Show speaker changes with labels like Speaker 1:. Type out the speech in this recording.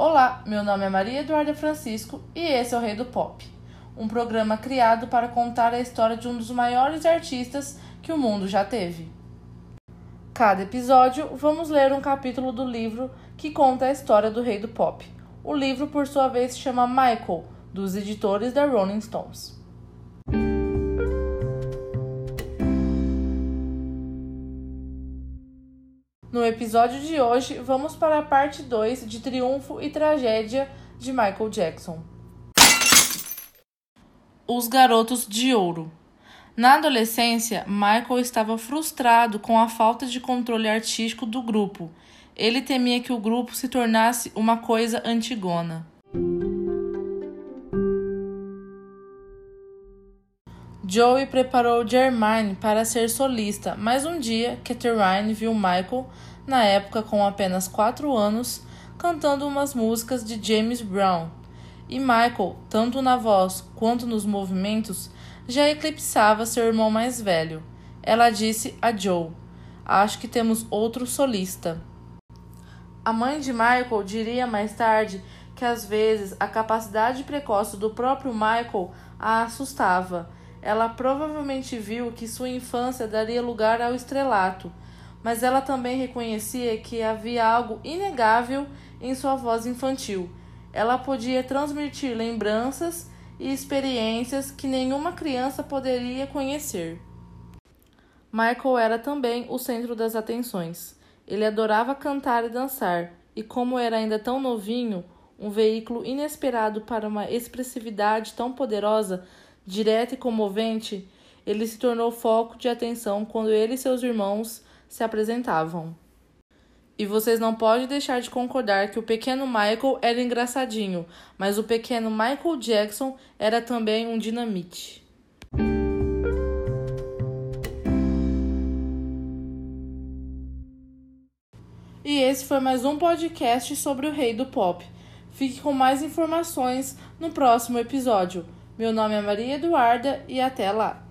Speaker 1: Olá, meu nome é Maria Eduarda Francisco e esse é o Rei do Pop, um programa criado para contar a história de um dos maiores artistas que o mundo já teve. Cada episódio, vamos ler um capítulo do livro que conta a história do Rei do Pop. O livro, por sua vez, se chama Michael, dos editores da Rolling Stones. No episódio de hoje, vamos para a parte 2 de Triunfo e Tragédia de Michael Jackson. Os Garotos de Ouro. Na adolescência, Michael estava frustrado com a falta de controle artístico do grupo. Ele temia que o grupo se tornasse uma coisa antigona. Joey preparou Jermaine para ser solista, mas um dia Catherine viu Michael, na época com apenas 4 anos, cantando umas músicas de James Brown. E Michael, tanto na voz quanto nos movimentos, já eclipsava seu irmão mais velho. Ela disse a Joe: Acho que temos outro solista. A mãe de Michael diria mais tarde que às vezes a capacidade precoce do próprio Michael a assustava ela provavelmente viu que sua infância daria lugar ao estrelato, mas ela também reconhecia que havia algo inegável em sua voz infantil. Ela podia transmitir lembranças e experiências que nenhuma criança poderia conhecer. Michael era também o centro das atenções. Ele adorava cantar e dançar, e como era ainda tão novinho, um veículo inesperado para uma expressividade tão poderosa direta e comovente, ele se tornou foco de atenção quando ele e seus irmãos se apresentavam. E vocês não podem deixar de concordar que o pequeno Michael era engraçadinho, mas o pequeno Michael Jackson era também um dinamite. E esse foi mais um podcast sobre o rei do pop. Fique com mais informações no próximo episódio. Meu nome é Maria Eduarda e até lá!